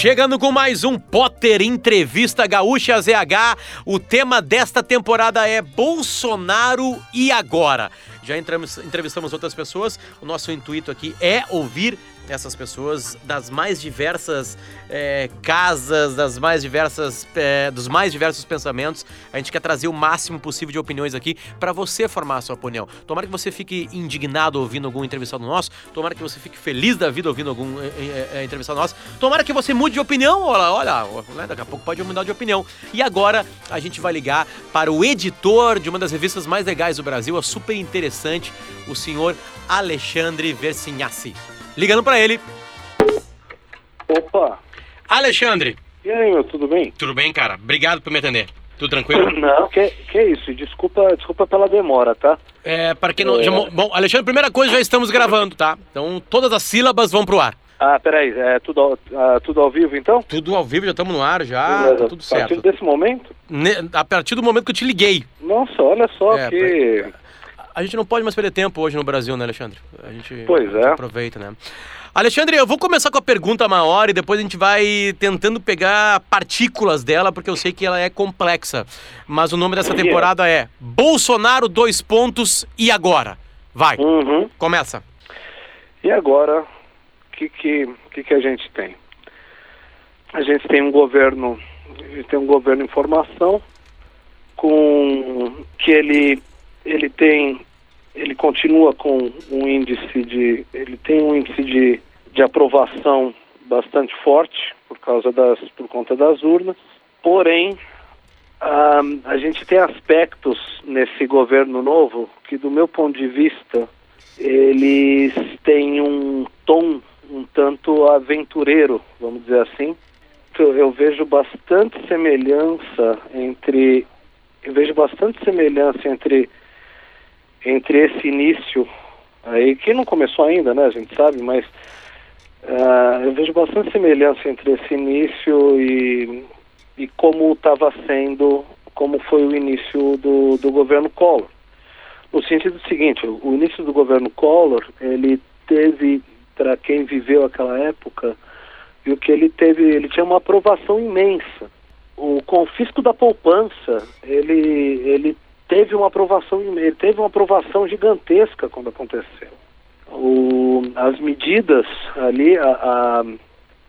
Chegando com mais um Potter Entrevista Gaúcha ZH. O tema desta temporada é Bolsonaro e agora. Já entramos, entrevistamos outras pessoas. O nosso intuito aqui é ouvir essas pessoas das mais diversas é, casas, das mais diversas, é, dos mais diversos pensamentos. A gente quer trazer o máximo possível de opiniões aqui para você formar a sua opinião. Tomara que você fique indignado ouvindo algum entrevistado nosso. Tomara que você fique feliz da vida ouvindo algum é, entrevistado nosso. Tomara que você mude de opinião. Olha, olha, né, daqui a pouco pode mudar de opinião. E agora a gente vai ligar para o editor de uma das revistas mais legais do Brasil, a super interessante, o senhor Alexandre Versinhassi. Ligando para ele. Opa! Alexandre. E aí, meu, tudo bem? Tudo bem, cara? Obrigado por me atender. Tudo tranquilo? Não, que, que isso. Desculpa, desculpa pela demora, tá? É, para quem não. É... Já, bom, Alexandre, primeira coisa, já estamos gravando, tá? Então todas as sílabas vão pro ar. Ah, peraí, é tudo, ao, uh, tudo ao vivo então? Tudo ao vivo, já estamos no ar, já, tá tudo certo. A partir desse momento? Ne a partir do momento que eu te liguei. Nossa, olha só é, que... Pra a gente não pode mais perder tempo hoje no Brasil, né, Alexandre? A gente, pois é. aproveita, né? Alexandre, eu vou começar com a pergunta maior e depois a gente vai tentando pegar partículas dela, porque eu sei que ela é complexa. Mas o nome dessa temporada é Bolsonaro, dois pontos, e agora? Vai, uhum. começa. E agora, o que, que, que, que a gente tem? A gente tem um governo, a gente tem um governo em formação, com que ele, ele tem ele continua com um índice de ele tem um índice de, de aprovação bastante forte por causa das por conta das urnas. Porém a, a gente tem aspectos nesse governo novo que do meu ponto de vista eles têm um tom um tanto aventureiro vamos dizer assim. Eu, eu vejo bastante semelhança entre eu vejo bastante semelhança entre entre esse início aí, que não começou ainda, né, a gente sabe, mas uh, eu vejo bastante semelhança entre esse início e, e como estava sendo, como foi o início do, do governo Collor. No sentido seguinte, o início do governo Collor, ele teve, para quem viveu aquela época, viu que ele teve, ele tinha uma aprovação imensa. O confisco da poupança, ele, ele teve uma aprovação ele teve uma aprovação gigantesca quando aconteceu. O, as medidas ali, a, a,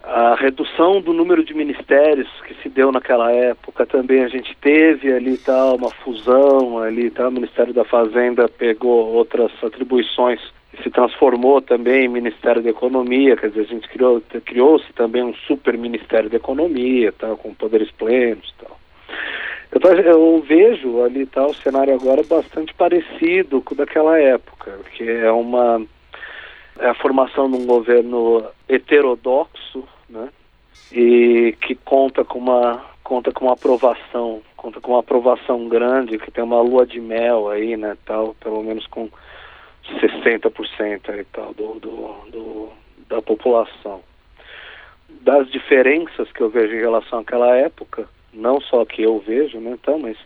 a, redução do número de ministérios que se deu naquela época também a gente teve ali tal uma fusão ali tal o Ministério da Fazenda pegou outras atribuições e se transformou também em Ministério da Economia, quer dizer a gente criou criou-se também um super Ministério da Economia tal com poderes plenos tal. Eu, eu vejo ali tá, o cenário agora bastante parecido com o daquela época, que é uma é a formação de um governo heterodoxo, né? E que conta com uma conta com uma aprovação, conta com uma aprovação grande, que tem uma lua de mel aí, né, tal, pelo menos com 60% aí tal do, do, do, da população. Das diferenças que eu vejo em relação àquela época, não só que eu vejo, né, então, mas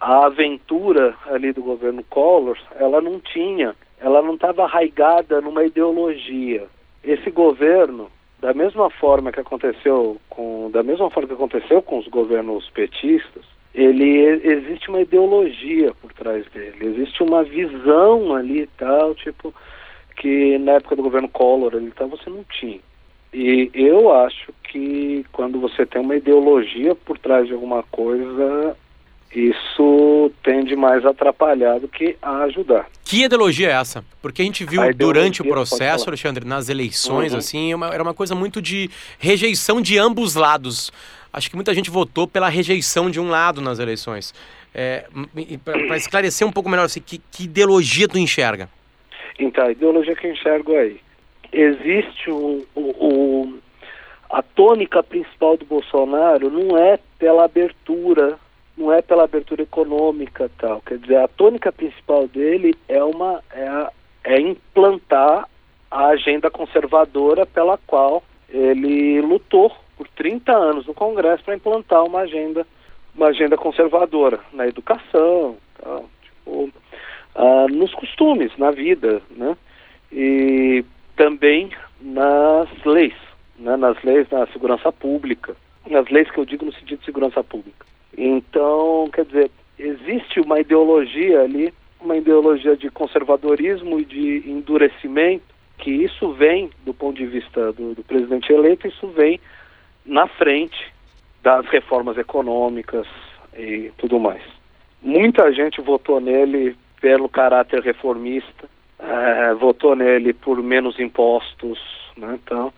a aventura ali do governo Collor, ela não tinha, ela não estava arraigada numa ideologia. Esse governo, da mesma forma que aconteceu com, da mesma forma que aconteceu com os governos petistas, ele existe uma ideologia por trás dele, existe uma visão ali e tal, tipo que na época do governo Collor ele então você não tinha. E eu acho que quando você tem uma ideologia por trás de alguma coisa, isso tende mais a atrapalhar do que a ajudar. Que ideologia é essa? Porque a gente viu a durante o processo, Alexandre, nas eleições, uhum. assim, uma, era uma coisa muito de rejeição de ambos lados. Acho que muita gente votou pela rejeição de um lado nas eleições. É, Para esclarecer um pouco melhor, assim, que, que ideologia tu enxerga? Então, a ideologia que eu enxergo aí existe o, a tônica principal do Bolsonaro não é pela abertura, não é pela abertura econômica tal. Quer dizer, a tônica principal dele é uma é, é implantar a agenda conservadora pela qual ele lutou por 30 anos no Congresso para implantar uma agenda uma agenda conservadora na educação, tal, tipo, ah, nos costumes, na vida, né? E também nas leis, né? nas leis da segurança pública, nas leis que eu digo no sentido de segurança pública. Então, quer dizer, existe uma ideologia ali, uma ideologia de conservadorismo e de endurecimento, que isso vem, do ponto de vista do, do presidente eleito, isso vem na frente das reformas econômicas e tudo mais. Muita gente votou nele pelo caráter reformista, é, votou nele por menos impostos, né? então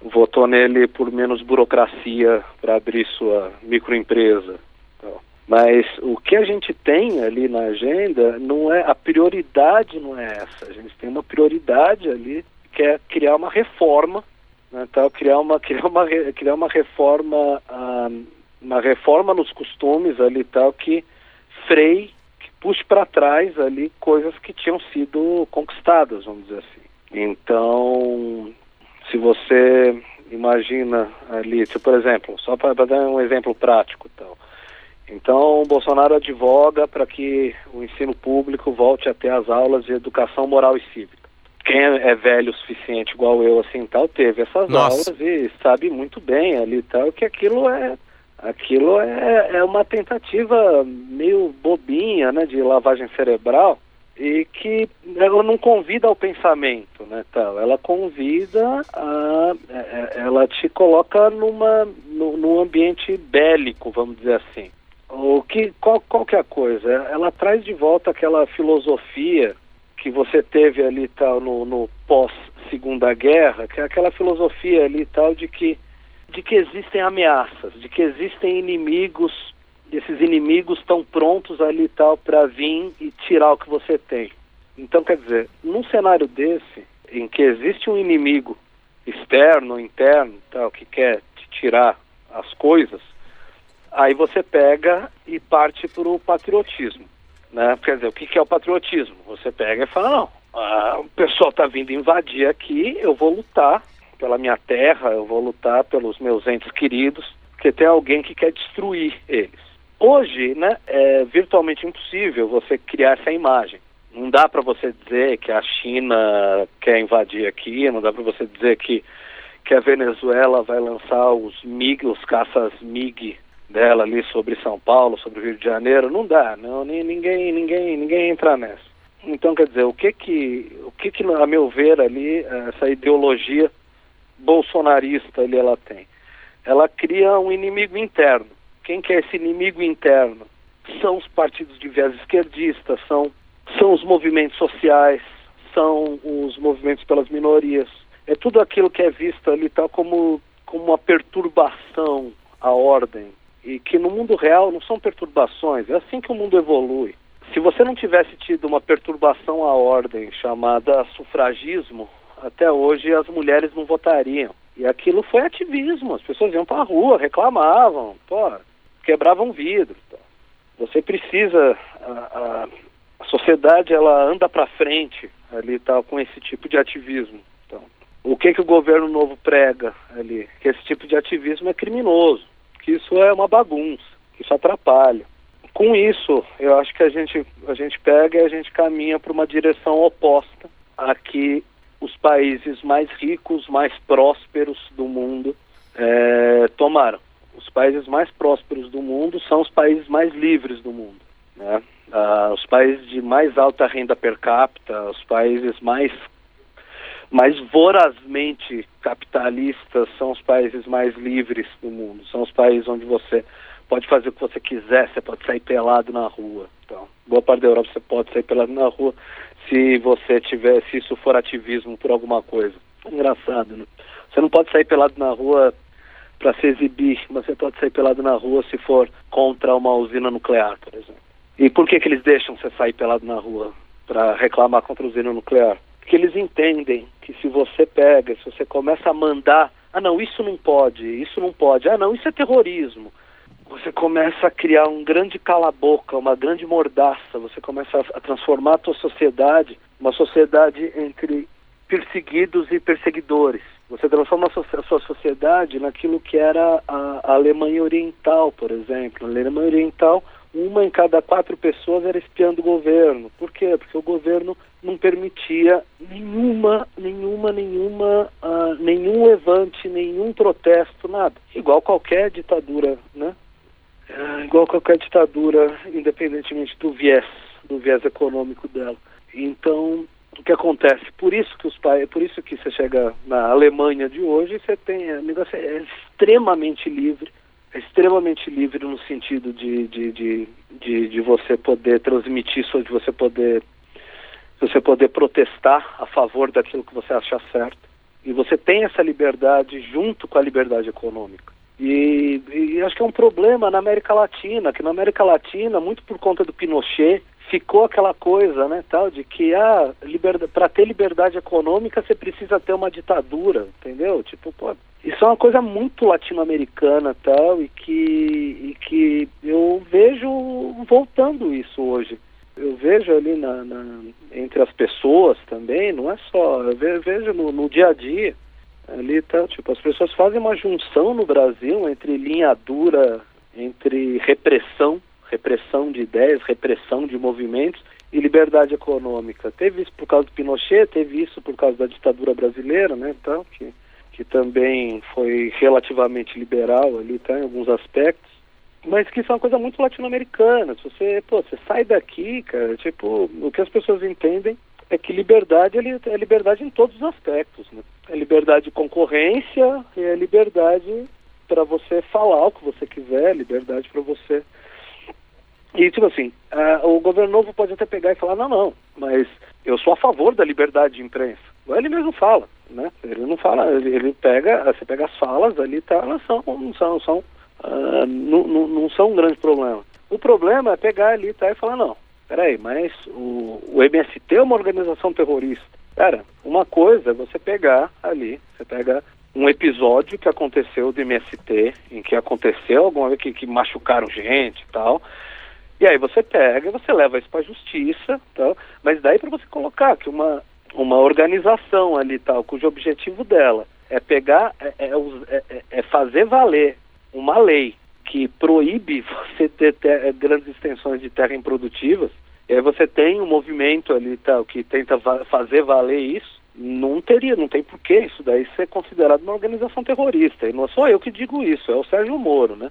votou nele por menos burocracia para abrir sua microempresa. Então. Mas o que a gente tem ali na agenda não é a prioridade não é essa. A gente tem uma prioridade ali que é criar uma reforma, né? então criar uma criar uma criar uma reforma ah, uma reforma nos costumes ali tal que freie puxe para trás ali coisas que tinham sido conquistadas, vamos dizer assim. Então, se você imagina ali, se, por exemplo, só para dar um exemplo prático, então, então Bolsonaro advoga para que o ensino público volte a ter as aulas de educação moral e cívica. Quem é velho o suficiente, igual eu, assim, tal, teve essas Nossa. aulas e sabe muito bem ali tal que aquilo é Aquilo é, é uma tentativa meio bobinha, né, de lavagem cerebral e que ela não convida ao pensamento, né, tal. Ela convida a, é, é, ela te coloca numa, no, num ambiente bélico, vamos dizer assim. O que, qual, qual que é a coisa? Ela traz de volta aquela filosofia que você teve ali tal no, no pós Segunda Guerra, que é aquela filosofia ali tal de que de que existem ameaças, de que existem inimigos, esses inimigos estão prontos ali tal para vir e tirar o que você tem. Então, quer dizer, num cenário desse, em que existe um inimigo externo, interno, tal, que quer te tirar as coisas, aí você pega e parte para o patriotismo. Né? Quer dizer, o que, que é o patriotismo? Você pega e fala, não, o pessoal está vindo invadir aqui, eu vou lutar pela minha terra, eu vou lutar pelos meus entes queridos, porque tem alguém que quer destruir eles. Hoje, né, é virtualmente impossível você criar essa imagem. Não dá para você dizer que a China quer invadir aqui, não dá para você dizer que, que a Venezuela vai lançar os MiG, os caças MiG dela ali sobre São Paulo, sobre o Rio de Janeiro, não dá, não, ninguém, ninguém, ninguém entra nessa. Então, quer dizer, o que que, o que que, a meu ver ali, essa ideologia bolsonarista ali ela tem. Ela cria um inimigo interno. Quem que é esse inimigo interno? São os partidos de viés esquerdistas, são, são os movimentos sociais, são os movimentos pelas minorias. É tudo aquilo que é visto ali tal como, como uma perturbação à ordem. E que no mundo real não são perturbações, é assim que o mundo evolui. Se você não tivesse tido uma perturbação à ordem chamada sufragismo, até hoje as mulheres não votariam. E aquilo foi ativismo, as pessoas iam para a rua, reclamavam, pô, quebravam vidro. Você precisa, a, a, a sociedade ela anda para frente ali tal com esse tipo de ativismo. Então, o que que o governo novo prega ali? Que esse tipo de ativismo é criminoso, que isso é uma bagunça, que isso atrapalha. Com isso, eu acho que a gente a gente pega e a gente caminha para uma direção oposta a que os países mais ricos, mais prósperos do mundo é, tomaram. Os países mais prósperos do mundo são os países mais livres do mundo. Né? Ah, os países de mais alta renda per capita, os países mais, mais vorazmente capitalistas são os países mais livres do mundo. São os países onde você pode fazer o que você quiser, você pode sair pelado na rua. Então, boa parte da Europa você pode sair pelado na rua se você tiver, se isso for ativismo por alguma coisa. Engraçado, né? Você não pode sair pelado na rua para se exibir, mas você pode sair pelado na rua se for contra uma usina nuclear, por exemplo. E por que que eles deixam você sair pelado na rua para reclamar contra a usina nuclear? Porque eles entendem que se você pega, se você começa a mandar, ah não, isso não pode, isso não pode, ah não, isso é terrorismo você começa a criar um grande cala-boca, uma grande mordaça, você começa a, transformar a tua sociedade, uma sociedade entre perseguidos e perseguidores. Você transforma a sua sociedade naquilo que era a, Alemanha Oriental, por exemplo. Na Alemanha Oriental, um uma em cada quatro pessoas era espiando o governo. Por quê? Porque o governo não permitia nenhuma, nenhuma, nenhuma, uh, nenhum levante, nenhum protesto, nada. Igual qualquer ditadura, né? Uh, igual qualquer ditadura, independentemente do viés, do viés econômico dela. Então, o que acontece? Por isso que os pais, por isso que você chega na Alemanha de hoje, você tem, o negócio é extremamente livre, é extremamente livre no sentido de, de, de, de, de você poder transmitir de você poder você poder protestar a favor daquilo que você acha certo. E você tem essa liberdade junto com a liberdade econômica. E, e, acho que é um problema na América Latina, que na América Latina, muito por conta do Pinochet, ficou aquela coisa, né, tal, de que ah, para ter liberdade econômica você precisa ter uma ditadura, entendeu? Tipo, pô, isso é uma coisa muito latino-americana, tal, e que, e que eu vejo voltando isso hoje eu vejo ali na, na, entre as pessoas também, não é só, eu vejo no, no, dia a dia, ali tá, tipo, as pessoas fazem uma junção no Brasil entre linha dura, entre repressão, repressão de ideias, repressão de movimentos e liberdade econômica. Teve isso por causa do Pinochet, teve isso por causa da ditadura brasileira, né, então, que, que também foi relativamente liberal ali, tá, em alguns aspectos mas que isso é uma coisa muito latino-americana. Se você, pô, você sai daqui, cara, tipo, o que as pessoas entendem é que liberdade é liberdade em todos os aspectos, né? É liberdade de concorrência é liberdade para você falar o que você quiser, liberdade para você. E tipo assim, uh, o governo novo pode até pegar e falar, não, não, mas eu sou a favor da liberdade de imprensa. Ele mesmo fala, né? Ele não fala, ele, ele pega, você pega as falas ali, tá, elas são, são, são uh, não, não, não são um grande problema. O problema é pegar ali tá, e falar, não, peraí, mas o, o MST é uma organização terrorista. Cara, uma coisa é você pegar ali, você pega um episódio que aconteceu do MST, em que aconteceu alguma vez que, que machucaram gente e tal, e aí você pega, você leva isso para a justiça, tal, mas daí para você colocar que uma, uma organização ali tal, cujo objetivo dela é pegar, é, é, é, é fazer valer uma lei que proíbe você ter, ter grandes extensões de terra improdutivas, e aí você tem um movimento ali tal que tenta va fazer valer isso, não teria, não tem porquê isso daí ser considerado uma organização terrorista. E não sou eu que digo isso, é o Sérgio Moro, né?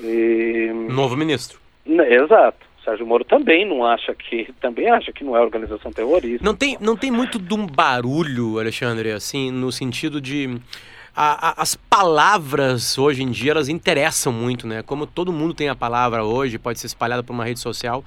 E... Novo ministro. Né, exato. Sérgio Moro também não acha que também acha que não é organização terrorista. Não tem, não tem muito de um barulho, Alexandre, assim, no sentido de a, a, as palavras hoje em dia elas interessam muito, né? Como todo mundo tem a palavra hoje, pode ser espalhada por uma rede social.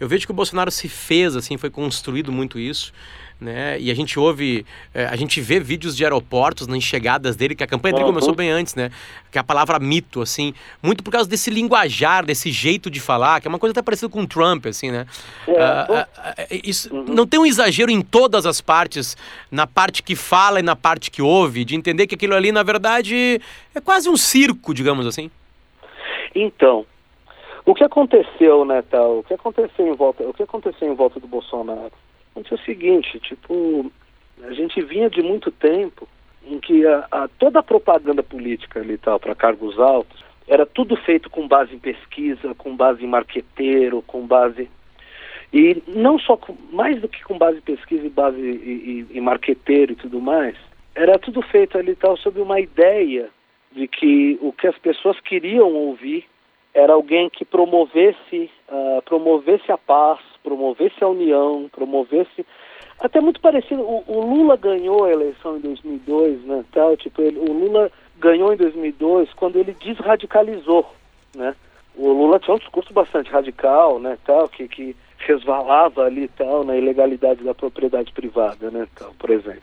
Eu vejo que o Bolsonaro se fez assim, foi construído muito isso né? E a gente ouve, é, a gente vê vídeos de aeroportos nas chegadas dele, que a campanha dele começou bem antes, né? Que é a palavra mito, assim, muito por causa desse linguajar, desse jeito de falar, que é uma coisa até parecida com o Trump, assim, né? Uh, uh, uh, isso uhum. não tem um exagero em todas as partes, na parte que fala e na parte que ouve, de entender que aquilo ali, na verdade, é quase um circo, digamos assim. Então, o que aconteceu, né, tal? O que aconteceu em volta, o que aconteceu em volta do Bolsonaro? Aconteceu o seguinte, tipo, a gente vinha de muito tempo em que a, a toda a propaganda política ali tal para cargos altos era tudo feito com base em pesquisa, com base em marqueteiro, com base e não só com, mais do que com base em pesquisa e base em marqueteiro e tudo mais, era tudo feito ali tal sob uma ideia de que o que as pessoas queriam ouvir era alguém que promovesse, uh, promovesse a paz, promovesse a união, promovesse até muito parecido. O, o, Lula ganhou a eleição em 2002, né? Tal, tipo, ele, o Lula ganhou em 2002 quando ele desradicalizou, né? O Lula tinha um discurso bastante radical, né? Tal, que, que resvalava ali tal na ilegalidade da propriedade privada, né? Tal, por exemplo.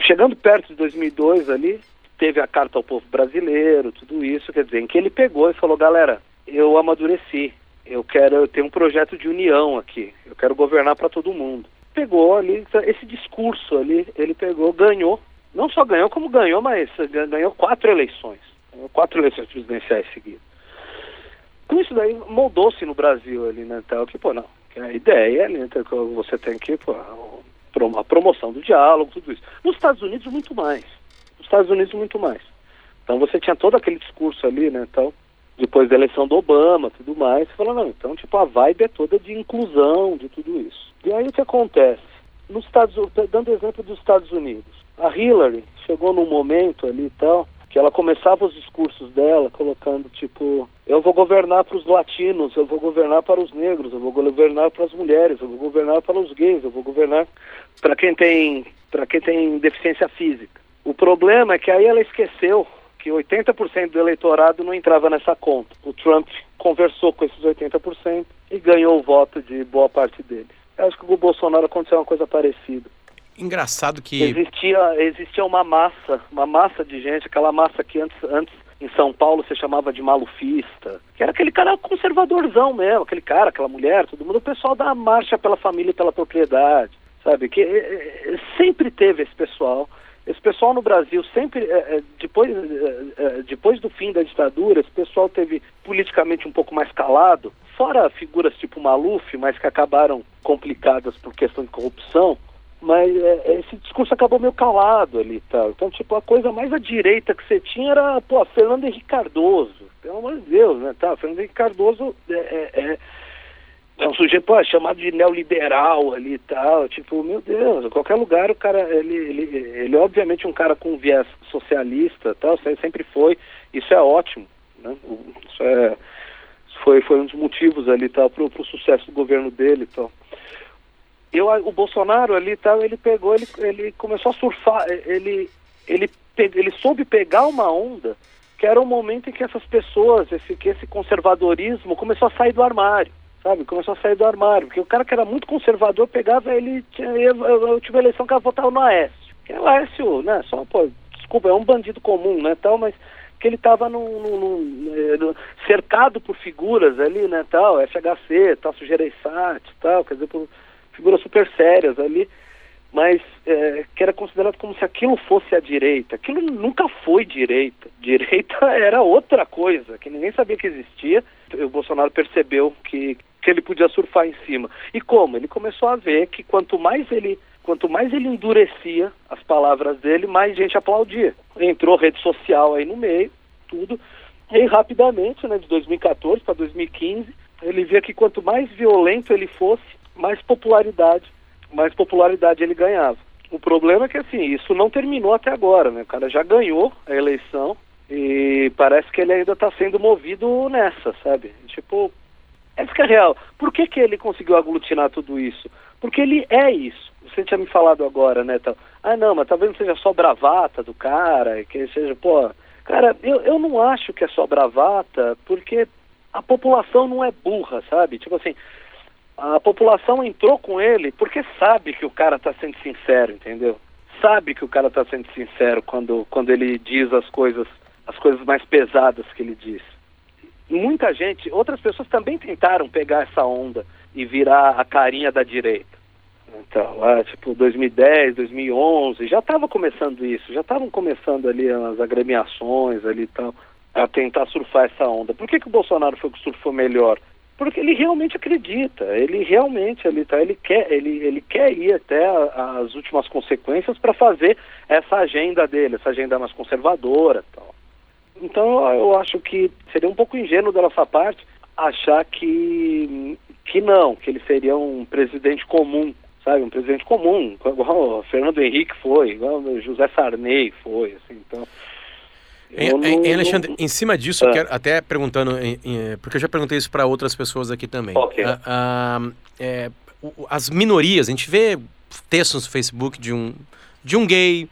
Chegando perto de 2002 ali, teve a carta ao povo brasileiro, tudo isso, quer dizer, em que ele pegou e falou, galera, eu amadureci, eu quero, eu tenho um projeto de união aqui, eu quero governar para todo mundo. Pegou ali, esse discurso ali, ele pegou, ganhou, não só ganhou, como ganhou, mas ganhou quatro eleições, ganhou quatro eleições presidenciais seguidas. Com isso daí moldou-se no Brasil ali, né, tal, que, pô, não, que a ideia ali, né, que você tem que, pô, a promoção do diálogo, tudo isso. Nos Estados Unidos, muito mais. Estados Unidos, muito mais. Então você tinha todo aquele discurso ali, né, tal, depois da eleição do Obama, tudo mais. Você fala, não, então, tipo, a vibe é toda de inclusão, de tudo isso. E aí o que acontece? Nos Estados dando exemplo dos Estados Unidos, a Hillary chegou num momento ali e tal, que ela começava os discursos dela colocando tipo eu vou governar para os latinos, eu vou governar para os negros, eu vou governar para as mulheres, eu vou governar para os gays, eu vou governar para quem tem para quem tem deficiência física. O problema é que aí ela esqueceu que 80% do eleitorado não entrava nessa conta. O Trump conversou com esses 80% e ganhou o voto de boa parte deles. Eu acho que com o Bolsonaro aconteceu uma coisa parecida. Engraçado que. Existia, existia uma massa, uma massa de gente, aquela massa que antes, antes em São Paulo se chamava de malufista, que era aquele cara conservadorzão mesmo, aquele cara, aquela mulher, todo mundo, o pessoal da marcha pela família e pela propriedade, sabe? Que é, sempre teve esse pessoal. Esse pessoal no Brasil sempre, é, depois, é, depois do fim da ditadura, esse pessoal teve politicamente um pouco mais calado, fora figuras tipo Maluf, mas que acabaram complicadas por questão de corrupção, mas é, esse discurso acabou meio calado ali tal. Então, tipo, a coisa mais à direita que você tinha era, pô, Fernando Henrique Cardoso. Pelo amor de Deus, né? Tá, Fernando Henrique Cardoso é, é, um sujeito, pô, chamado de neoliberal ali e tal. Tipo, meu Deus, qualquer lugar o cara, ele, ele, ele é obviamente um cara com viés socialista tal, sempre foi. Isso é ótimo, né? Isso é, foi, foi um dos motivos ali tal, pro, pro sucesso do governo dele tal eu, o Bolsonaro ali tal, ele pegou, ele, ele começou a surfar, ele, ele, ele soube pegar uma onda que era o momento em que essas pessoas, esse, que esse conservadorismo começou a sair do armário, sabe? Começou a sair do armário, porque o cara que era muito conservador pegava ele, eu, eu tive eleição que ela votava no Aécio, que é o Aécio, né, só, pô, desculpa, é um bandido comum, né, tal, mas que ele estava cercado por figuras ali, né, tal, FHC, tal, Gereissat, tal, quer dizer, por, figuras super sérias ali, mas é, que era considerado como se aquilo fosse a direita. Aquilo nunca foi direita. Direita era outra coisa, que ninguém sabia que existia. O Bolsonaro percebeu que, que ele podia surfar em cima. E como? Ele começou a ver que quanto mais ele quanto mais ele endurecia as palavras dele, mais gente aplaudia. Entrou rede social aí no meio, tudo. E rapidamente, né, de 2014 para 2015, ele via que quanto mais violento ele fosse, mais popularidade, mais popularidade ele ganhava. O problema é que assim, isso não terminou até agora, né? O cara já ganhou a eleição e parece que ele ainda está sendo movido nessa, sabe? Tipo, essa que é real. Por que, que ele conseguiu aglutinar tudo isso? Porque ele é isso. Você tinha me falado agora, né? Tal. Ah, não, mas talvez não seja só bravata do cara, que seja, pô. Cara, eu, eu não acho que é só bravata, porque a população não é burra, sabe? Tipo assim, a população entrou com ele porque sabe que o cara está sendo sincero, entendeu? Sabe que o cara está sendo sincero quando, quando ele diz as coisas, as coisas mais pesadas que ele diz. Muita gente, outras pessoas também tentaram pegar essa onda e virar a carinha da direita. Então, lá, tipo, 2010, 2011, já estava começando isso, já estavam começando ali as agremiações ali tal, a tentar surfar essa onda. Por que, que o Bolsonaro foi que surfou melhor? porque ele realmente acredita, ele realmente ele tá, ele quer, ele, ele quer ir até a, as últimas consequências para fazer essa agenda dele, essa agenda mais conservadora, tal. Então eu acho que seria um pouco ingênuo da nossa parte achar que que não, que ele seria um presidente comum, sabe, um presidente comum, igual o Fernando Henrique foi, igual o José Sarney foi, assim, então em, em, Alexandre, em cima disso, eu ah. quero até perguntando, em, porque eu já perguntei isso para outras pessoas aqui também. Okay. Ah, ah, é, as minorias, a gente vê textos no Facebook de um, de um gay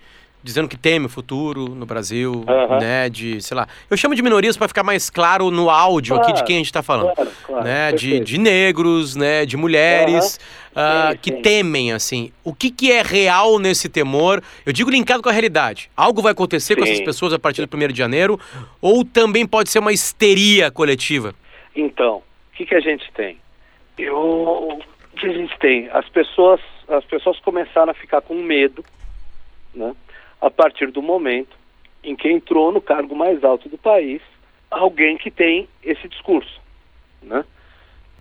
dizendo que teme o futuro no Brasil, né, de, sei lá, eu chamo de minorias para ficar mais claro no áudio claro, aqui de quem a gente está falando, claro, claro, né, de, de, negros, né, de mulheres uh, sim, que sim. temem, assim, o que que é real nesse temor, eu digo linkado com a realidade, algo vai acontecer sim. com essas pessoas a partir do 1 de janeiro, ou também pode ser uma histeria coletiva? Então, o que que a gente tem? Eu, o que a gente tem? As pessoas, as pessoas começaram a ficar com medo, né, a partir do momento em que entrou no cargo mais alto do país alguém que tem esse discurso. Né?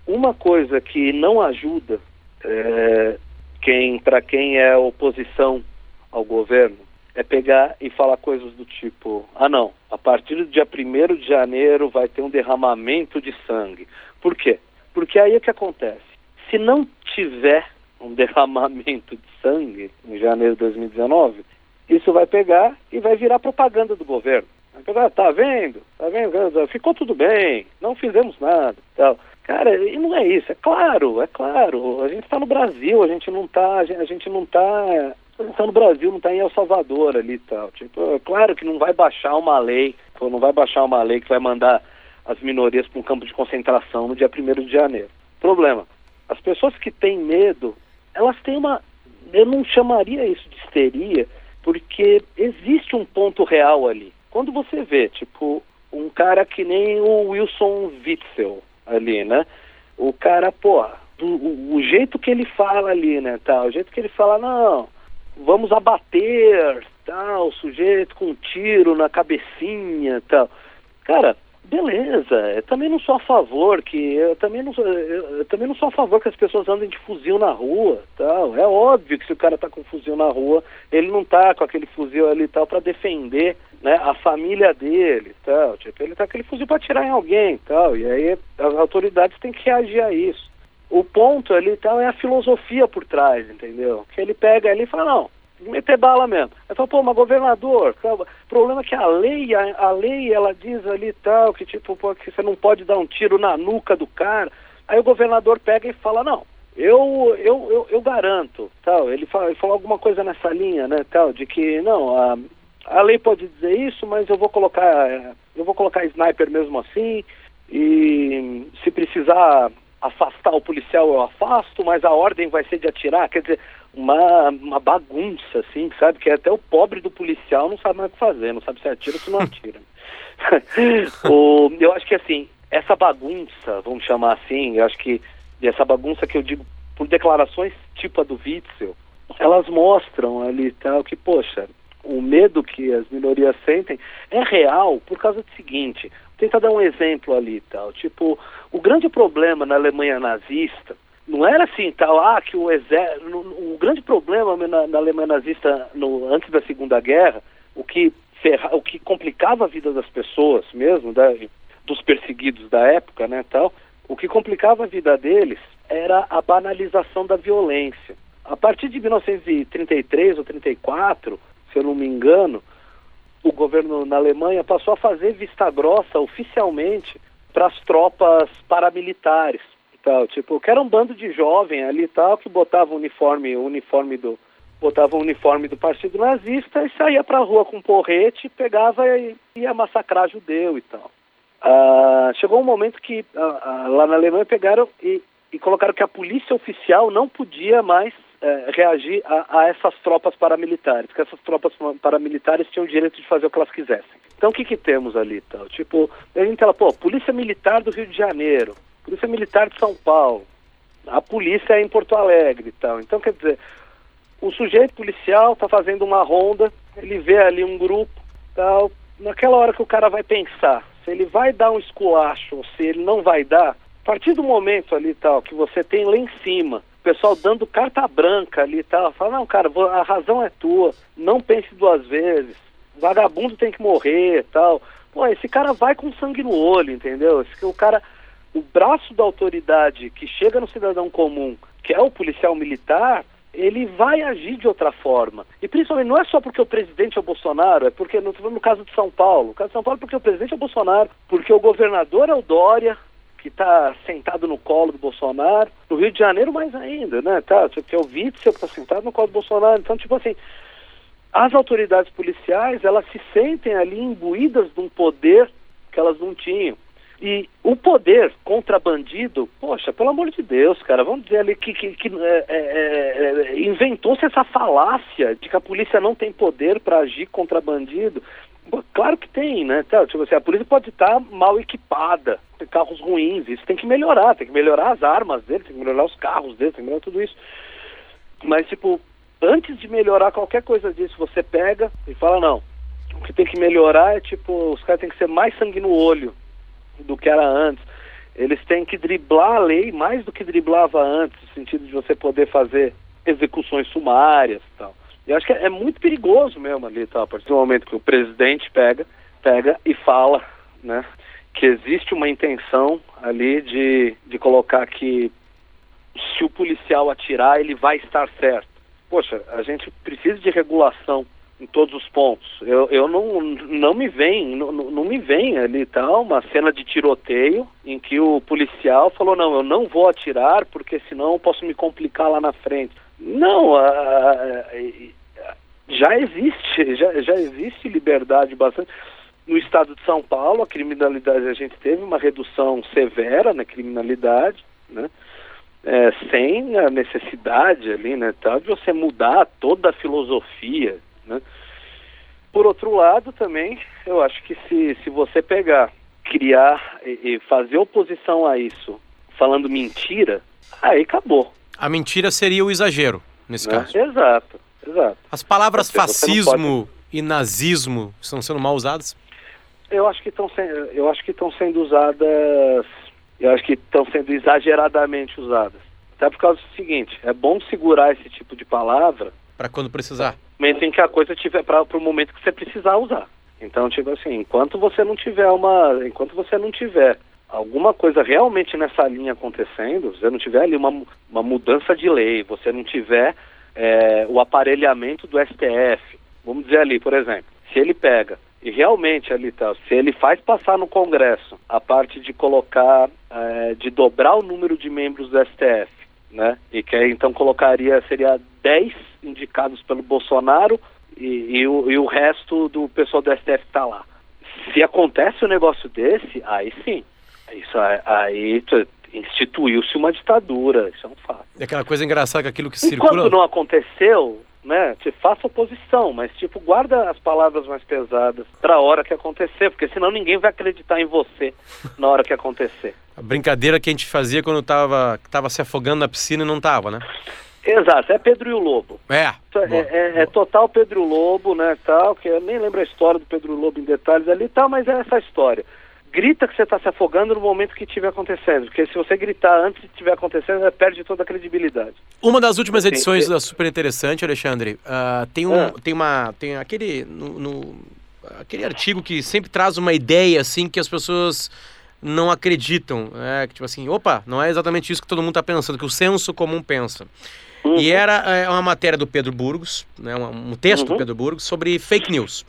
Uma coisa que não ajuda é, quem, para quem é oposição ao governo é pegar e falar coisas do tipo: ah, não, a partir do dia 1 de janeiro vai ter um derramamento de sangue. Por quê? Porque aí é que acontece. Se não tiver um derramamento de sangue em janeiro de 2019, isso vai pegar e vai virar propaganda do governo. Pegar, tá vendo? Tá vendo? Ficou tudo bem, não fizemos nada. Tal. Cara, e não é isso, é claro, é claro. A gente está no Brasil, a gente não está, a gente não está está no Brasil, não está em El Salvador ali tal. Tipo, é claro que não vai baixar uma lei, não vai baixar uma lei que vai mandar as minorias para um campo de concentração no dia 1 de janeiro. Problema, as pessoas que têm medo, elas têm uma. Eu não chamaria isso de histeria, porque existe um ponto real ali. Quando você vê, tipo, um cara que nem o Wilson Witzel ali, né? O cara, pô, o, o jeito que ele fala ali, né, tal, o jeito que ele fala, não, vamos abater, tal, sujeito com um tiro na cabecinha, tal. Cara, beleza, também não sou a favor que eu também não sou, eu também não sou a favor que as pessoas andem de fuzil na rua, tal. É óbvio que se o cara tá com fuzil na rua, ele não tá com aquele fuzil ali tal para defender, né, a família dele, tal. Tipo, ele tá com aquele fuzil para atirar em alguém, tal. E aí as autoridades têm que reagir a isso o ponto ali então é a filosofia por trás, entendeu? Que ele pega ali e fala, não, meter bala mesmo. Aí fala, pô, mas governador, o problema é que a lei, a, a, lei, ela diz ali tal, que tipo, pô, que você não pode dar um tiro na nuca do cara. Aí o governador pega e fala, não, eu, eu, eu, eu garanto, tal, ele, ele falou alguma coisa nessa linha, né, tal, de que, não, a, a lei pode dizer isso, mas eu vou colocar, eu vou colocar sniper mesmo assim, e se precisar afastar o policial eu afasto, mas a ordem vai ser de atirar, quer dizer, uma, uma bagunça, assim, sabe? Que até o pobre do policial não sabe mais o que fazer, não sabe se atira ou se não atira. o, eu acho que assim, essa bagunça, vamos chamar assim, eu acho que essa bagunça que eu digo por declarações tipo a do Witzel, elas mostram ali tal que, poxa, o medo que as minorias sentem é real por causa do seguinte, tentar dar um exemplo ali tal. Tipo, o grande problema na Alemanha nazista não era assim tal, ah, que o exército. O grande problema na, na Alemanha nazista no, antes da Segunda Guerra, o que, ferra, o que complicava a vida das pessoas mesmo, da, dos perseguidos da época, né, tal, o que complicava a vida deles era a banalização da violência. A partir de 1933 ou 34, se eu não me engano, o governo na Alemanha passou a fazer vista grossa oficialmente para as tropas paramilitares tal, tipo, que era um bando de jovem ali tal que botava o uniforme, uniforme do botava o uniforme do partido nazista e saía para a rua com um porrete, pegava e ia massacrar judeu e tal. Ah, chegou um momento que ah, ah, lá na Alemanha pegaram e, e colocaram que a polícia oficial não podia mais é, reagir a, a, essas tropas paramilitares, que essas tropas paramilitares tinham o direito de fazer o que elas quisessem. Então o que que temos ali, tal? Tipo, a gente fala, pô, Polícia Militar do Rio de Janeiro, Polícia Militar de São Paulo, a polícia é em Porto Alegre e tal. Então, quer dizer, o sujeito policial está fazendo uma ronda, ele vê ali um grupo, tal, naquela hora que o cara vai pensar se ele vai dar um esculacho ou se ele não vai dar, a partir do momento ali tal que você tem lá em cima pessoal dando carta branca ali e tal. Fala, não, cara, a razão é tua, não pense duas vezes, vagabundo tem que morrer tal. Pô, esse cara vai com sangue no olho, entendeu? Esse, o cara, o braço da autoridade que chega no cidadão comum, que é o policial militar, ele vai agir de outra forma. E principalmente não é só porque o presidente é o Bolsonaro, é porque, no, no caso de São Paulo, no caso de São Paulo é porque o presidente é o Bolsonaro, porque o governador é o Dória, que está sentado no colo do Bolsonaro. No Rio de Janeiro, mais ainda, né? Tá, que é o Witzel que está sentado no colo do Bolsonaro. Então, tipo assim, as autoridades policiais, elas se sentem ali imbuídas de um poder que elas não tinham. E o poder contra bandido, poxa, pelo amor de Deus, cara, vamos dizer ali que, que, que é, é, é, inventou-se essa falácia de que a polícia não tem poder para agir contra bandido. Claro que tem, né? Tá, tipo assim, a polícia pode estar mal equipada, tem carros ruins, isso tem que melhorar, tem que melhorar as armas deles, tem que melhorar os carros deles, tem que melhorar tudo isso. Mas, tipo, antes de melhorar qualquer coisa disso, você pega e fala, não, o que tem que melhorar é, tipo, os caras têm que ser mais sangue no olho do que era antes. Eles têm que driblar a lei mais do que driblava antes, no sentido de você poder fazer execuções sumárias e tal. Eu acho que é, é muito perigoso mesmo ali, tá? A partir do momento que o presidente pega, pega e fala, né? Que existe uma intenção ali de, de colocar que se o policial atirar, ele vai estar certo. Poxa, a gente precisa de regulação em todos os pontos. Eu, eu não, não me vem, não, não me vem ali tal tá, uma cena de tiroteio em que o policial falou não, eu não vou atirar porque senão eu posso me complicar lá na frente. Não, a, a, já existe, já, já existe liberdade bastante. No estado de São Paulo, a criminalidade, a gente teve uma redução severa na criminalidade, né? É, sem a necessidade ali, né, tal, de você mudar toda a filosofia né? Por outro lado, também, eu acho que se, se você pegar, criar e, e fazer oposição a isso, falando mentira, aí acabou. A mentira seria o exagero, nesse né? caso. Exato, exato. As palavras Porque fascismo pode... e nazismo estão sendo mal usadas? Eu acho que estão sendo, eu acho que estão sendo usadas, eu acho que estão sendo exageradamente usadas. Até por causa do seguinte, é bom segurar esse tipo de palavra para quando precisar momento em que a coisa tiver para o momento que você precisar usar. Então, tipo assim, enquanto você não tiver uma, enquanto você não tiver alguma coisa realmente nessa linha acontecendo, você não tiver ali uma, uma mudança de lei, você não tiver é, o aparelhamento do STF, vamos dizer ali, por exemplo, se ele pega e realmente ali tá, se ele faz passar no Congresso a parte de colocar, é, de dobrar o número de membros do STF, né? E que aí, então colocaria, seria 10 indicados pelo Bolsonaro e, e, o, e o resto do pessoal do STF está lá. Se acontece um negócio desse, aí sim. Isso aí instituiu-se uma ditadura, isso é um fato. É aquela coisa engraçada que aquilo que Enquanto circula. Enquanto não aconteceu, né, te faça oposição, mas tipo, guarda as palavras mais pesadas para a hora que acontecer, porque senão ninguém vai acreditar em você na hora que acontecer. A brincadeira que a gente fazia quando tava, tava se afogando na piscina e não tava, né? Exato, é Pedro e o Lobo. É. É, é, é, total Pedro e o Lobo, né, tal, que eu nem lembro a história do Pedro e o Lobo em detalhes ali e tal, mas é essa história. Grita que você está se afogando no momento que estiver acontecendo, porque se você gritar antes de estiver acontecendo, você perde toda a credibilidade. Uma das últimas edições da Super Interessante, Alexandre, uh, tem, um, ah. tem uma, tem aquele, no, no, aquele artigo que sempre traz uma ideia, assim, que as pessoas não acreditam, é, tipo assim, opa, não é exatamente isso que todo mundo está pensando, que o senso comum pensa. Uhum. E era é, uma matéria do Pedro Burgos, né, um, um texto uhum. do Pedro Burgos sobre fake news.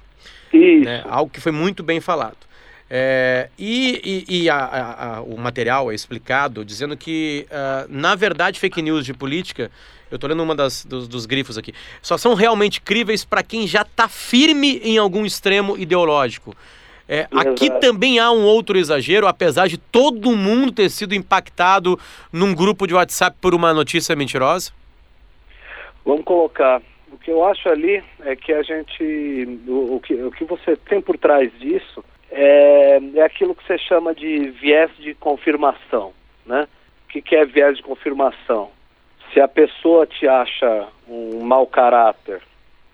Né, algo que foi muito bem falado. É, e, e, e a, a, a, o material é explicado dizendo que, uh, na verdade, fake news de política, eu estou lendo uma das, dos, dos, grifos aqui, só são realmente críveis para quem já está firme em algum extremo ideológico. É, aqui também há um outro exagero, apesar de todo mundo ter sido impactado num grupo de WhatsApp por uma notícia mentirosa? Vamos colocar. O que eu acho ali é que a gente. O, o, que, o que você tem por trás disso é, é aquilo que você chama de viés de confirmação. Né? O que, que é viés de confirmação? Se a pessoa te acha um mau caráter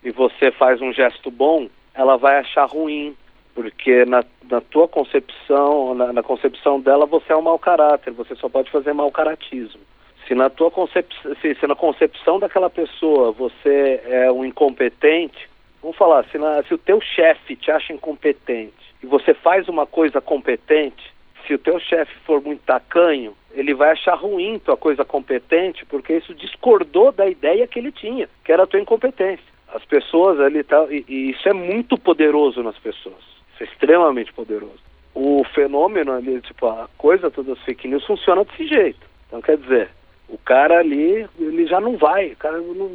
e você faz um gesto bom, ela vai achar ruim, porque na, na tua concepção, na, na, concepção dela, você é um mau caráter, você só pode fazer mau caratismo. Se na tua concepção, se, se, na concepção daquela pessoa você é um incompetente, vamos falar, se, na, se o teu chefe te acha incompetente e você faz uma coisa competente, se o teu chefe for muito tacanho, ele vai achar ruim tua coisa competente, porque isso discordou da ideia que ele tinha, que era a tua incompetência. As pessoas ali tal, e, e isso é muito poderoso nas pessoas. Isso é extremamente poderoso. O fenômeno ali, tipo, a coisa toda das fake news funciona desse jeito. Então, quer dizer, o cara ali, ele já não vai, o cara não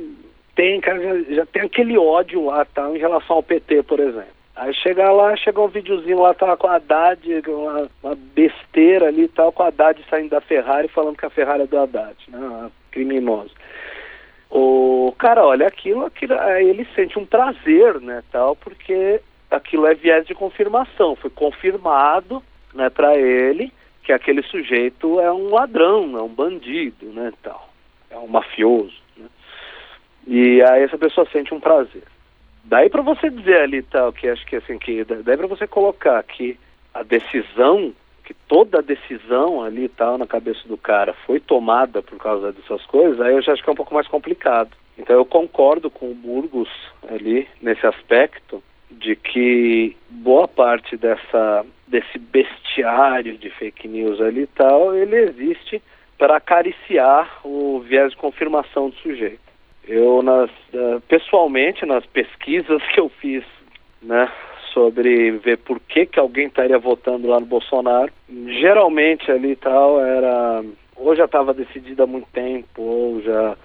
tem, cara já, já tem aquele ódio lá, tá, em relação ao PT, por exemplo. Aí chega lá, chega um videozinho lá, tá com a Haddad, uma, uma besteira ali e tal, com a Haddad saindo da Ferrari falando que a Ferrari é do Haddad, né? Criminoso. O cara olha aquilo, aquilo, ele sente um prazer, né, tal, porque aquilo é viés de confirmação, foi confirmado, né, para ele que aquele sujeito é um ladrão, é um bandido, né, tal, é um mafioso, né? E aí essa pessoa sente um prazer. Daí para você dizer ali tal que acho que assim que daí para você colocar que a decisão, que toda a decisão ali tal na cabeça do cara foi tomada por causa dessas coisas, aí eu já acho que é um pouco mais complicado. Então eu concordo com o Burgos ali nesse aspecto de que boa parte dessa desse bestiário de fake news ali tal, ele existe para acariciar o viés de confirmação do sujeito. Eu nas uh, pessoalmente nas pesquisas que eu fiz, né, sobre ver por que que alguém estaria votando lá no Bolsonaro, geralmente ali tal era ou já estava decidido há muito tempo ou já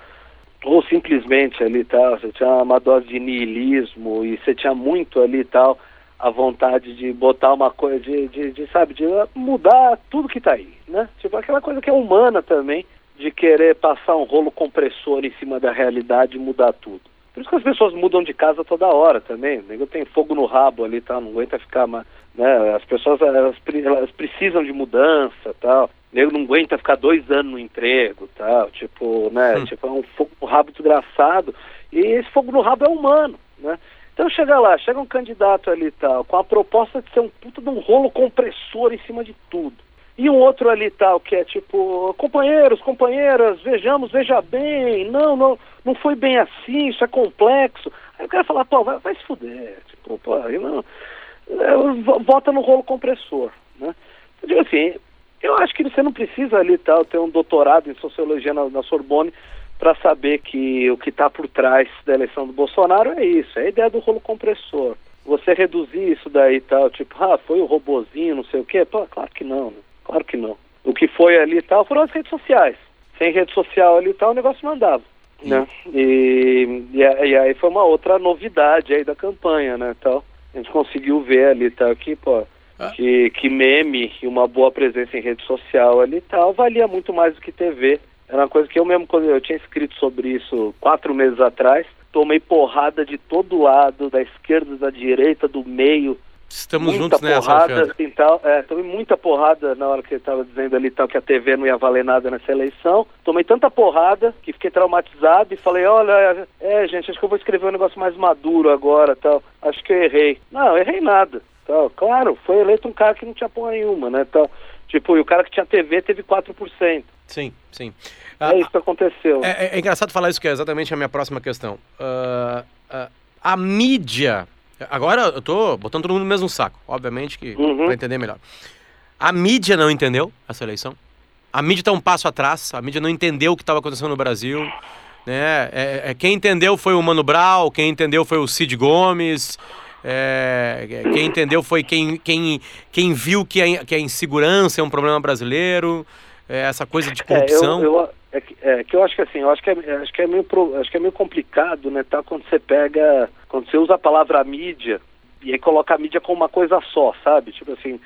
ou simplesmente ali tal, você tinha uma dose de niilismo e você tinha muito ali tal a vontade de botar uma coisa de, de, de, sabe, de mudar tudo que está aí, né? Tipo aquela coisa que é humana também, de querer passar um rolo compressor em cima da realidade e mudar tudo. Por isso que as pessoas mudam de casa toda hora também. O tem fogo no rabo ali, tá? Não aguenta ficar, né? As pessoas elas, elas precisam de mudança, tal. O nego não aguenta ficar dois anos no emprego, tal. Tipo, né? Hum. Tipo, é um fogo no rabo desgraçado. E esse fogo no rabo é humano, né? Então chega lá, chega um candidato ali tal, com a proposta de ser um puta de um rolo compressor em cima de tudo. E um outro ali tal, que é tipo, companheiros, companheiras, vejamos, veja bem, não, não, não foi bem assim, isso é complexo. Aí o cara fala, pô, vai, vai se fuder, tipo, pô, não, vota no rolo compressor, né? Eu digo assim, eu acho que você não precisa ali tal, ter um doutorado em sociologia na, na Sorbonne para saber que o que está por trás da eleição do Bolsonaro é isso, é a ideia do rolo compressor. Você reduzir isso daí tal, tipo, ah, foi o robozinho, não sei o quê, pô, claro que não, né? Claro que não. O que foi ali e tal foram as redes sociais. Sem rede social ali e tal, o negócio não andava. Né? E, e, e, aí foi uma outra novidade aí da campanha, né? Tal. A gente conseguiu ver ali tal que, pô, ah. que, que meme e uma boa presença em rede social ali e tal valia muito mais do que TV era uma coisa que eu mesmo, quando eu tinha escrito sobre isso quatro meses atrás, tomei porrada de todo lado, da esquerda, da direita, do meio. Estamos muita juntos porrada, nessa, assim, tal. É, tomei muita porrada na hora que ele estava dizendo ali tal que a TV não ia valer nada nessa eleição. Tomei tanta porrada que fiquei traumatizado e falei, olha, é, gente, acho que eu vou escrever um negócio mais maduro agora, tal. Acho que eu errei. Não, errei nada. Tal. Claro, foi eleito um cara que não tinha porra nenhuma, né? Tal. Tipo, e o cara que tinha TV teve 4%. Sim, sim. É ah, isso que aconteceu. É, é, é, engraçado falar isso, que é exatamente a minha próxima questão. Uh, uh, a mídia. Agora eu tô botando todo mundo no mesmo saco, obviamente, que uhum. para entender melhor. A mídia não entendeu essa eleição. A mídia está um passo atrás. A mídia não entendeu o que estava acontecendo no Brasil. Né? É, é, quem entendeu foi o Mano Brown, quem entendeu foi o Cid Gomes. É, quem entendeu foi quem, quem, quem viu que a, que a insegurança é um problema brasileiro é, essa coisa de corrupção? É, eu, eu, é, que, é, que eu acho que assim, eu acho que é, acho que é meio acho que é meio complicado, né, tá? Quando você pega, quando você usa a palavra mídia e aí coloca a mídia como uma coisa só, sabe? Tipo assim,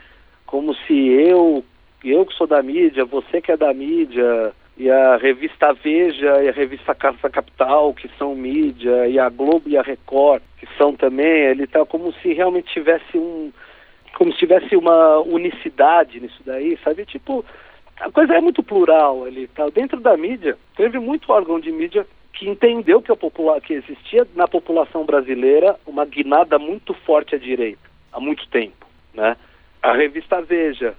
como se eu, eu que sou da mídia, você que é da mídia, e a revista Veja e a revista Caça Capital, que são mídia, e a Globo e a Record, que são também, ele tá como se realmente tivesse um como se tivesse uma unicidade nisso daí, sabe? Tipo, a coisa é muito plural ali, tá? Dentro da mídia, teve muito órgão de mídia que entendeu que, a que existia na população brasileira uma guinada muito forte à direita, há muito tempo, né? A revista Veja,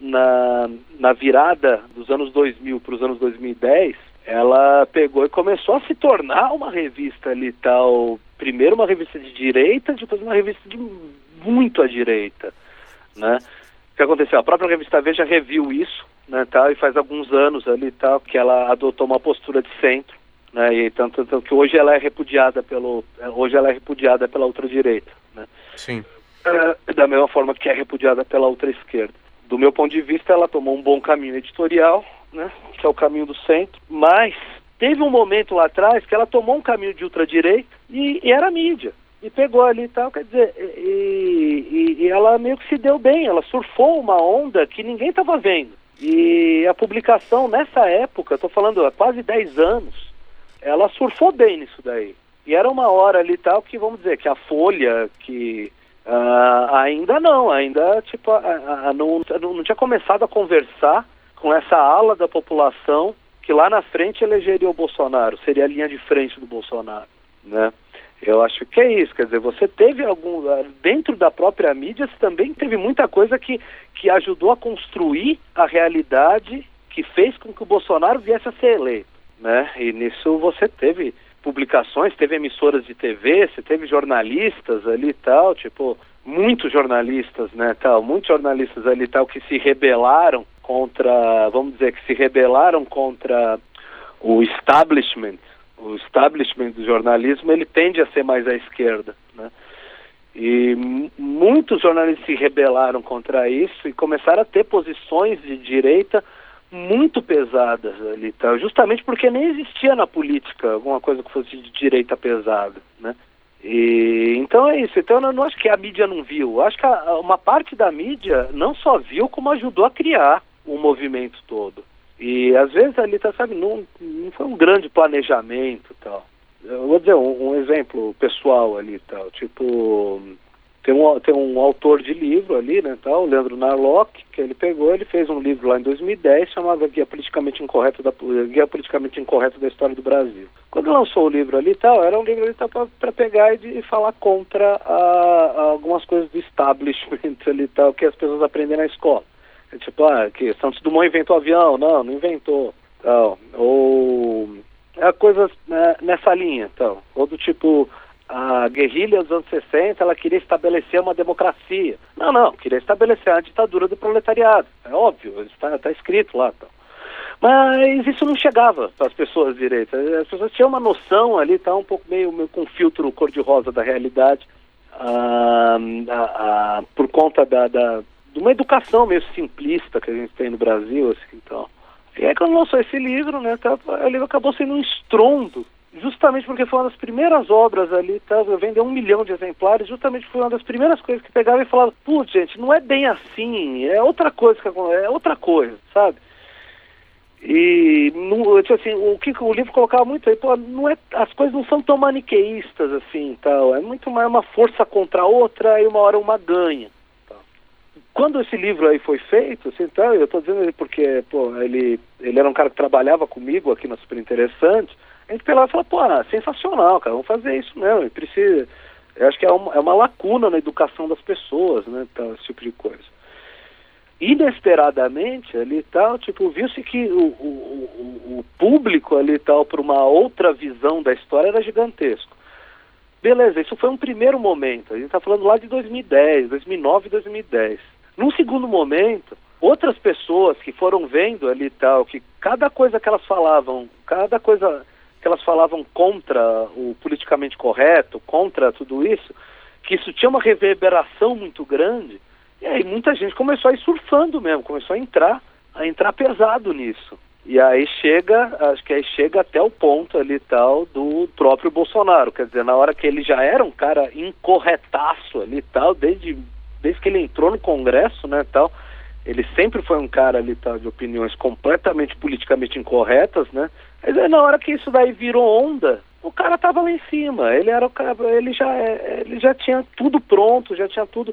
na, na virada dos anos 2000 para os anos 2010, ela pegou e começou a se tornar uma revista ali tal, primeiro uma revista de direita, depois uma revista de muito à direita, né? O que aconteceu? A própria revista Veja reviu isso, né, tal, e faz alguns anos ali tal que ela adotou uma postura de centro, né, e tanto, tanto que hoje ela é repudiada pelo hoje ela é repudiada pela ultradireita, né? Sim. É, da mesma forma que é repudiada pela ultra esquerda. Do meu ponto de vista, ela tomou um bom caminho editorial, né, que é o caminho do centro, mas teve um momento lá atrás que ela tomou um caminho de ultradireita e, e era mídia e pegou ali e tal, quer dizer, e, e, e, ela meio que se deu bem, ela surfou uma onda que ninguém estava vendo. E a publicação nessa época, estou falando há quase 10 anos, ela surfou bem nisso daí. E era uma hora ali tal que, vamos dizer, que a Folha, que uh, ainda não, ainda tipo, uh, uh, não, não tinha começado a conversar com essa ala da população que lá na frente elegeria o Bolsonaro, seria a linha de frente do Bolsonaro, né? Eu acho que é isso, quer dizer, você teve algum. Ah, dentro da própria mídia, você também teve muita coisa que, que ajudou a construir a realidade que fez com que o Bolsonaro viesse a ser eleito. Né? E nisso você teve publicações, teve emissoras de TV, você teve jornalistas ali e tal, tipo, muitos jornalistas, né, tal, muitos jornalistas ali tal que se rebelaram contra, vamos dizer, que se rebelaram contra o establishment, o establishment do jornalismo, ele tende a ser mais à esquerda, né? E muitos jornalistas se rebelaram contra isso e começaram a ter posições de direita muito pesadas ali, tá? justamente porque nem existia na política alguma coisa que fosse de direita pesada, né? E, então é isso. Então eu não acho que a mídia não viu. Eu acho que a, uma parte da mídia não só viu, como ajudou a criar o movimento todo. E às vezes ali, tá, sabe, não, não foi um grande planejamento tal. Eu vou dizer um, um exemplo pessoal ali tal. Tipo, tem um, tem um autor de livro ali, né, tal, o Leandro Narlock, que ele pegou, ele fez um livro lá em 2010 chamado Guia Politicamente Incorreto da Guia Politicamente Incorreto da História do Brasil. Quando lançou o livro ali tal, era um livro ali para pegar e, e falar contra a, a algumas coisas do establishment ali tal que as pessoas aprendem na escola. É tipo, ah, que Santos Dumont inventou avião, não, não inventou, tal. Ou é, coisas né, nessa linha, tal. Ou do tipo a guerrilha dos anos 60 ela queria estabelecer uma democracia. Não, não, queria estabelecer a ditadura do proletariado. É óbvio, está, está escrito lá. Então. Mas isso não chegava para as pessoas direitas. As pessoas tinham uma noção ali, tá um pouco meio, meio com filtro cor-de-rosa da realidade, ah, ah, ah, por conta da, da, de uma educação meio simplista que a gente tem no Brasil, assim, então. E aí quando lançou esse livro, né, tá, o livro acabou sendo um estrondo justamente porque foi uma das primeiras obras ali, tá? vendeu um milhão de exemplares, justamente foi uma das primeiras coisas que pegava e falava, putz, gente, não é bem assim, é outra coisa que é outra coisa, sabe? E assim, o que o livro colocava muito aí, pô, não é, as coisas não são tão maniqueístas assim, tal, é muito mais uma força contra a outra e uma hora uma ganha. Quando esse livro aí foi feito, assim, então, eu estou dizendo porque, pô, ele, ele era um cara que trabalhava comigo aqui na Super Interessante, a gente pegava e falava, pô, ah, sensacional, cara, vamos fazer isso mesmo, precisa. Eu acho que é uma, é uma lacuna na educação das pessoas, né, tal, esse tipo de coisa. Inesperadamente, ali tal, tipo, viu-se que o, o, o público ali tal, para uma outra visão da história era gigantesco. Beleza, isso foi um primeiro momento, a gente está falando lá de 2010, 2009 e 2010. Num segundo momento, outras pessoas que foram vendo ali tal, que cada coisa que elas falavam, cada coisa que elas falavam contra o politicamente correto, contra tudo isso, que isso tinha uma reverberação muito grande, e aí muita gente começou a ir surfando mesmo, começou a entrar, a entrar pesado nisso. E aí chega, acho que aí chega até o ponto ali tal do próprio Bolsonaro, quer dizer, na hora que ele já era um cara incorretaço ali tal, desde, desde que ele entrou no Congresso, né, tal, ele sempre foi um cara ali tal de opiniões completamente politicamente incorretas, né? Mas aí, na hora que isso daí virou onda, o cara tava lá em cima. Ele era o cara, ele já, é, ele já tinha tudo pronto, já tinha tudo.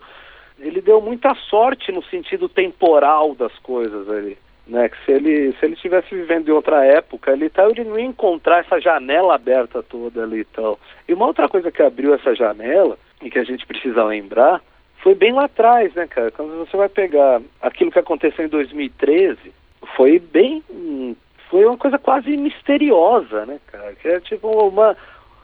Ele deu muita sorte no sentido temporal das coisas ali. Né, que se ele se ele estivesse vivendo em outra época ali tal, ele não ia encontrar essa janela aberta toda ali tal. E uma outra coisa que abriu essa janela e que a gente precisa lembrar foi bem lá atrás, né, cara? Quando você vai pegar aquilo que aconteceu em 2013, foi bem foi uma coisa quase misteriosa, né, cara? Que é tipo uma,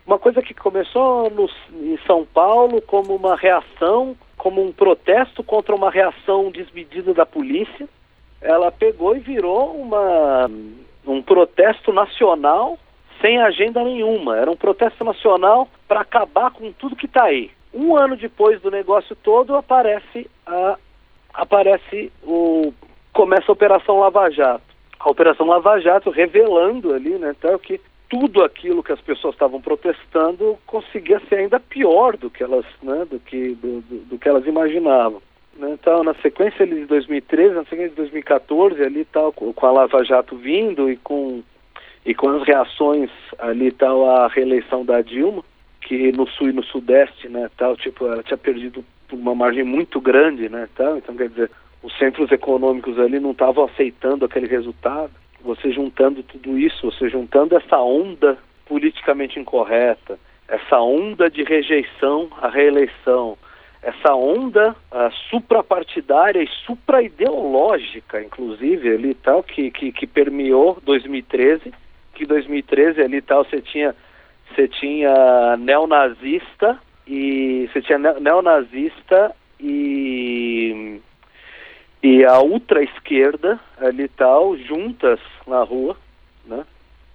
uma coisa que começou no, em São Paulo como uma reação, como um protesto contra uma reação desmedida da polícia. Ela pegou e virou uma, um protesto nacional sem agenda nenhuma. Era um protesto nacional para acabar com tudo que está aí. Um ano depois do negócio todo aparece a aparece o começa a operação Lava Jato a Operação Lava Jato revelando ali, né, tal, que tudo aquilo que as pessoas estavam protestando conseguia ser ainda pior do que elas, né, do que, do, do, do que elas imaginavam. Né? Então, na sequência de 2013, na sequência de 2014, ali tal, com a Lava Jato vindo e com e com as reações ali tal à reeleição da Dilma, que no sul e no sudeste, né, tal, tipo, ela tinha perdido uma margem muito grande, né, tal. Então, quer dizer, os centros econômicos ali não estavam aceitando aquele resultado. Você juntando tudo isso, você juntando essa onda politicamente incorreta, essa onda de rejeição à reeleição, essa onda uh, suprapartidária e supraideológica, inclusive, ali tal, que, que, que permeou 2013, que 2013 ali tal, você tinha você tinha neonazista e você tinha neonazista e e a ultra esquerda ali tal juntas na rua, né?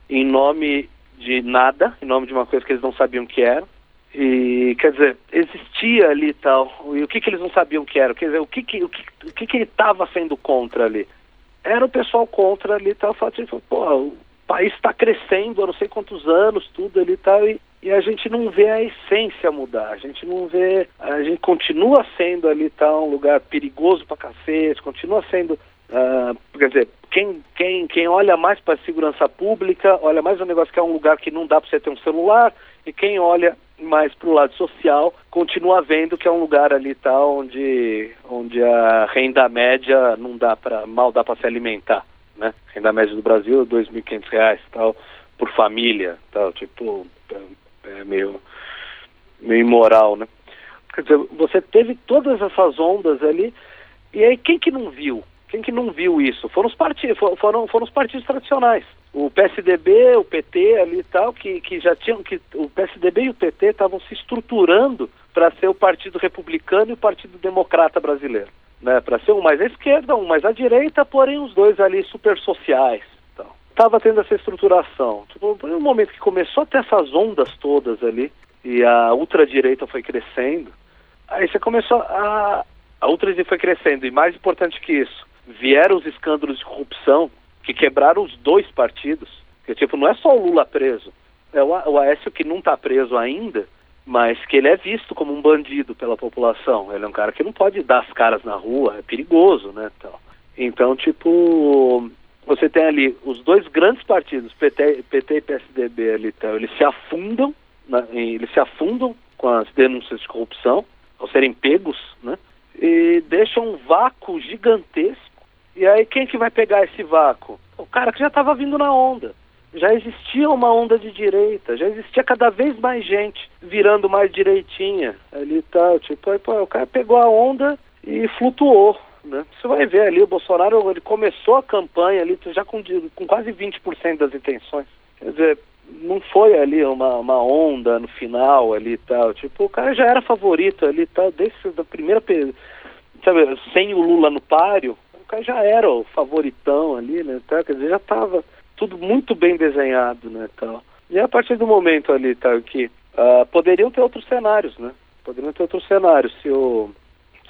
Em nome de nada, em nome de uma coisa que eles não sabiam que era. E quer dizer, existia ali tal. E o que que eles não sabiam que era? Quer dizer, o que que o que, o que, que ele estava sendo contra ali? Era o pessoal contra ali tal, falando, tipo, pô, país está crescendo há não sei quantos anos, tudo ali tal, e e a gente não vê a essência mudar, a gente não vê, a gente continua sendo ali tá um lugar perigoso pra cacete, continua sendo, uh, quer dizer, quem, quem, quem olha mais para segurança pública, olha mais um negócio que é um lugar que não dá para você ter um celular, e quem olha mais para o lado social continua vendo que é um lugar ali tá onde, onde a renda média não dá para mal dá para se alimentar, né? Renda média do Brasil é R$ 2.500 tal por família, tal, tipo é meio, meio imoral, né? Quer dizer, você teve todas essas ondas ali, e aí quem que não viu? Quem que não viu isso? Foram os partidos, foram, foram os partidos tradicionais. O PSDB, o PT ali e tal, que, que já tinham que o PSDB e o PT estavam se estruturando para ser o Partido Republicano e o Partido Democrata brasileiro, né? Para ser um mais à esquerda, um mais à direita, porém os dois ali super sociais estava tendo essa estruturação. Tipo, no momento que começou a ter essas ondas todas ali, e a ultradireita foi crescendo, aí você começou a. A ultradireita foi crescendo, e mais importante que isso, vieram os escândalos de corrupção que quebraram os dois partidos. Que, tipo, não é só o Lula preso, é o, o Aécio que não está preso ainda, mas que ele é visto como um bandido pela população. Ele é um cara que não pode dar as caras na rua, é perigoso, né? Então, então tipo, você tem ali os dois grandes partidos, PT, PT e PSDB ali, então, eles se afundam, né, eles se afundam com as denúncias de corrupção, ao serem pegos, né? E deixam um vácuo gigantesco. E aí quem que vai pegar esse vácuo? O cara que já estava vindo na onda. Já existia uma onda de direita, já existia cada vez mais gente virando mais direitinha ali tal. Tipo, aí, pô, o cara pegou a onda e flutuou. Né? Você vai ver ali, o Bolsonaro ele começou a campanha ali já com, com quase 20% das intenções. Quer dizer, não foi ali uma, uma onda no final ali e tal. Tipo, o cara já era favorito ali e tal, desde a primeira. Sabe, sem o Lula no páreo, o cara já era o favoritão ali, né? Tal, quer dizer, já estava tudo muito bem desenhado, né? Tal. E a partir do momento ali, tal, que uh, poderiam ter outros cenários, né? Poderiam ter outros cenários. Se o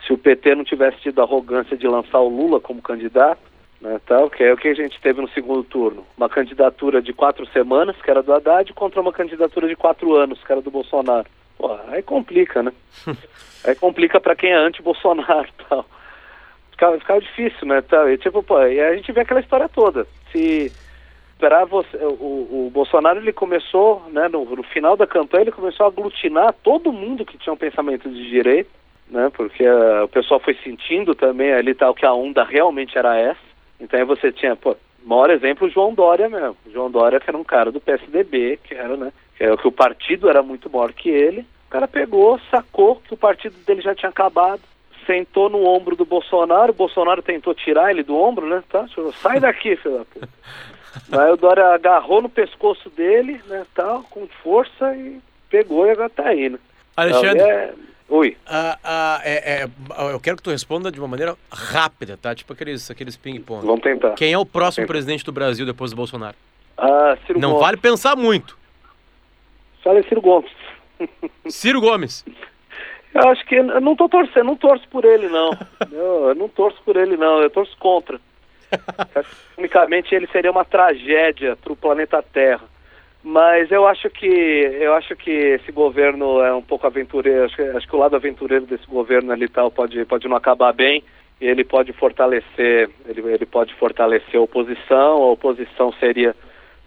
se o PT não tivesse tido a arrogância de lançar o Lula como candidato, né, tal, que é o que a gente teve no segundo turno. Uma candidatura de quatro semanas, que era do Haddad, contra uma candidatura de quatro anos, que era do Bolsonaro. Pô, aí complica, né? aí complica para quem é anti-Bolsonaro tal. Ficava, ficava difícil, né? Tal. E, tipo, pô, e a gente vê aquela história toda. Se esperar você, o, o Bolsonaro ele começou, né, no, no final da campanha, ele começou a aglutinar todo mundo que tinha um pensamento de direita né? Porque uh, o pessoal foi sentindo também ali tal que a onda realmente era essa. Então aí você tinha, pô, maior exemplo o João Dória mesmo. O João Dória que era um cara do PSDB, que era, né? Que, era, que o partido era muito maior que ele. O cara pegou, sacou que o partido dele já tinha acabado, sentou no ombro do Bolsonaro, o Bolsonaro tentou tirar ele do ombro, né? Tá? Sai daqui, filho da puta. Aí o Dória agarrou no pescoço dele, né, tal, com força e pegou e agora tá indo. Alexandre, então, é, Oi. Ah, ah, é, é, eu quero que tu responda de uma maneira rápida, tá? Tipo aqueles, aqueles ping-pong. Vamos tentar. Quem é o próximo presidente do Brasil depois do Bolsonaro? Ah, Ciro Não Gomes. vale pensar muito. Fala Ciro Gomes. Ciro Gomes. Eu acho que eu não tô torcendo, não torço por ele não. eu, eu não torço por ele não, eu torço contra. Unicamente ele seria uma tragédia para o planeta Terra. Mas eu acho que eu acho que esse governo é um pouco aventureiro. Acho que, acho que o lado aventureiro desse governo ali tal pode pode não acabar bem. E ele pode fortalecer ele, ele pode fortalecer a oposição. A oposição seria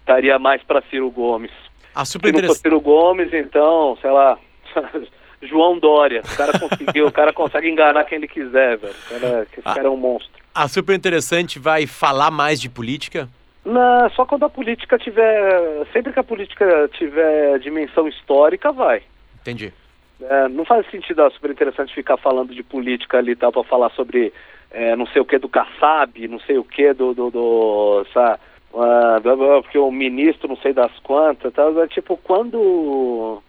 estaria mais para Ciro Gomes. A super Se não for Ciro Gomes, então, sei lá, João Dória. O cara conseguiu, o cara consegue enganar quem ele quiser, velho. O cara, esse cara é um monstro. A super interessante vai falar mais de política? Não, só quando a política tiver. Sempre que a política tiver dimensão histórica, vai. Entendi. É, não faz sentido a super interessante ficar falando de política ali e tal, para falar sobre é, não sei o que do Kassab, não sei o que do. do, do sabe? ah, porque o ministro não sei das quantas, tá, é tipo, quando,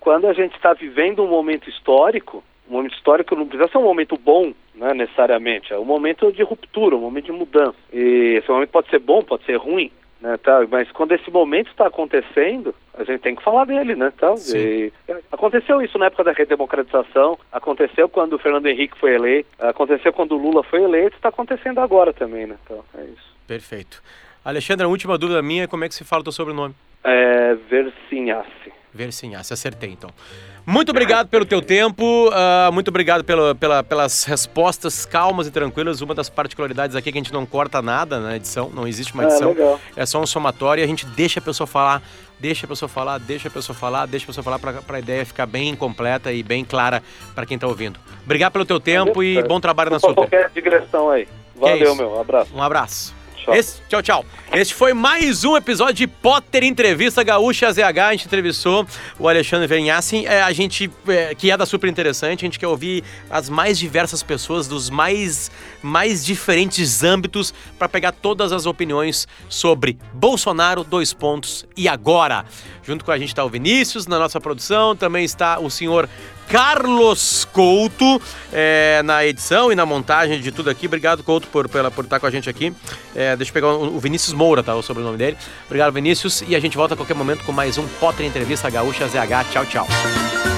quando a gente está vivendo um momento histórico, um momento histórico não precisa ser um momento bom, né, necessariamente, é um momento de ruptura, um momento de mudança. E esse momento pode ser bom, pode ser ruim, né, tá? Mas quando esse momento está acontecendo, a gente tem que falar dele, né, tá? E aconteceu isso na época da redemocratização, aconteceu quando o Fernando Henrique foi eleito, aconteceu quando o Lula foi eleito, está acontecendo agora também, né? Então, é isso. Perfeito. Alexandre, a última dúvida minha é como é que se fala o teu sobrenome? É Versinhasse. Versinhasse, acertei então. Muito obrigado pelo teu tempo, uh, muito obrigado pelo, pela, pelas respostas calmas e tranquilas. Uma das particularidades aqui é que a gente não corta nada na edição, não existe uma edição. É, é só um somatório e a gente deixa a pessoa falar, deixa a pessoa falar, deixa a pessoa falar, deixa a pessoa falar para a ideia ficar bem completa e bem clara para quem está ouvindo. Obrigado pelo teu tempo e bom trabalho na sua. Qualquer digressão aí. Valeu, meu. Um abraço. Um abraço. Tchau. Esse, tchau, tchau. Este foi mais um episódio de Potter Entrevista Gaúcha ZH. A gente entrevistou o Alexandre Vernhassin. É, a gente, é, que é da super interessante, a gente quer ouvir as mais diversas pessoas dos mais, mais diferentes âmbitos para pegar todas as opiniões sobre Bolsonaro, dois pontos e agora. Junto com a gente está o Vinícius na nossa produção, também está o senhor Carlos Couto é, na edição e na montagem de tudo aqui. Obrigado, Couto, por, por, por estar com a gente aqui. É, deixa eu pegar o, o Vinícius Moura, tá? O sobrenome dele. Obrigado, Vinícius. E a gente volta a qualquer momento com mais um Potter Entrevista Gaúcha ZH. Tchau, tchau.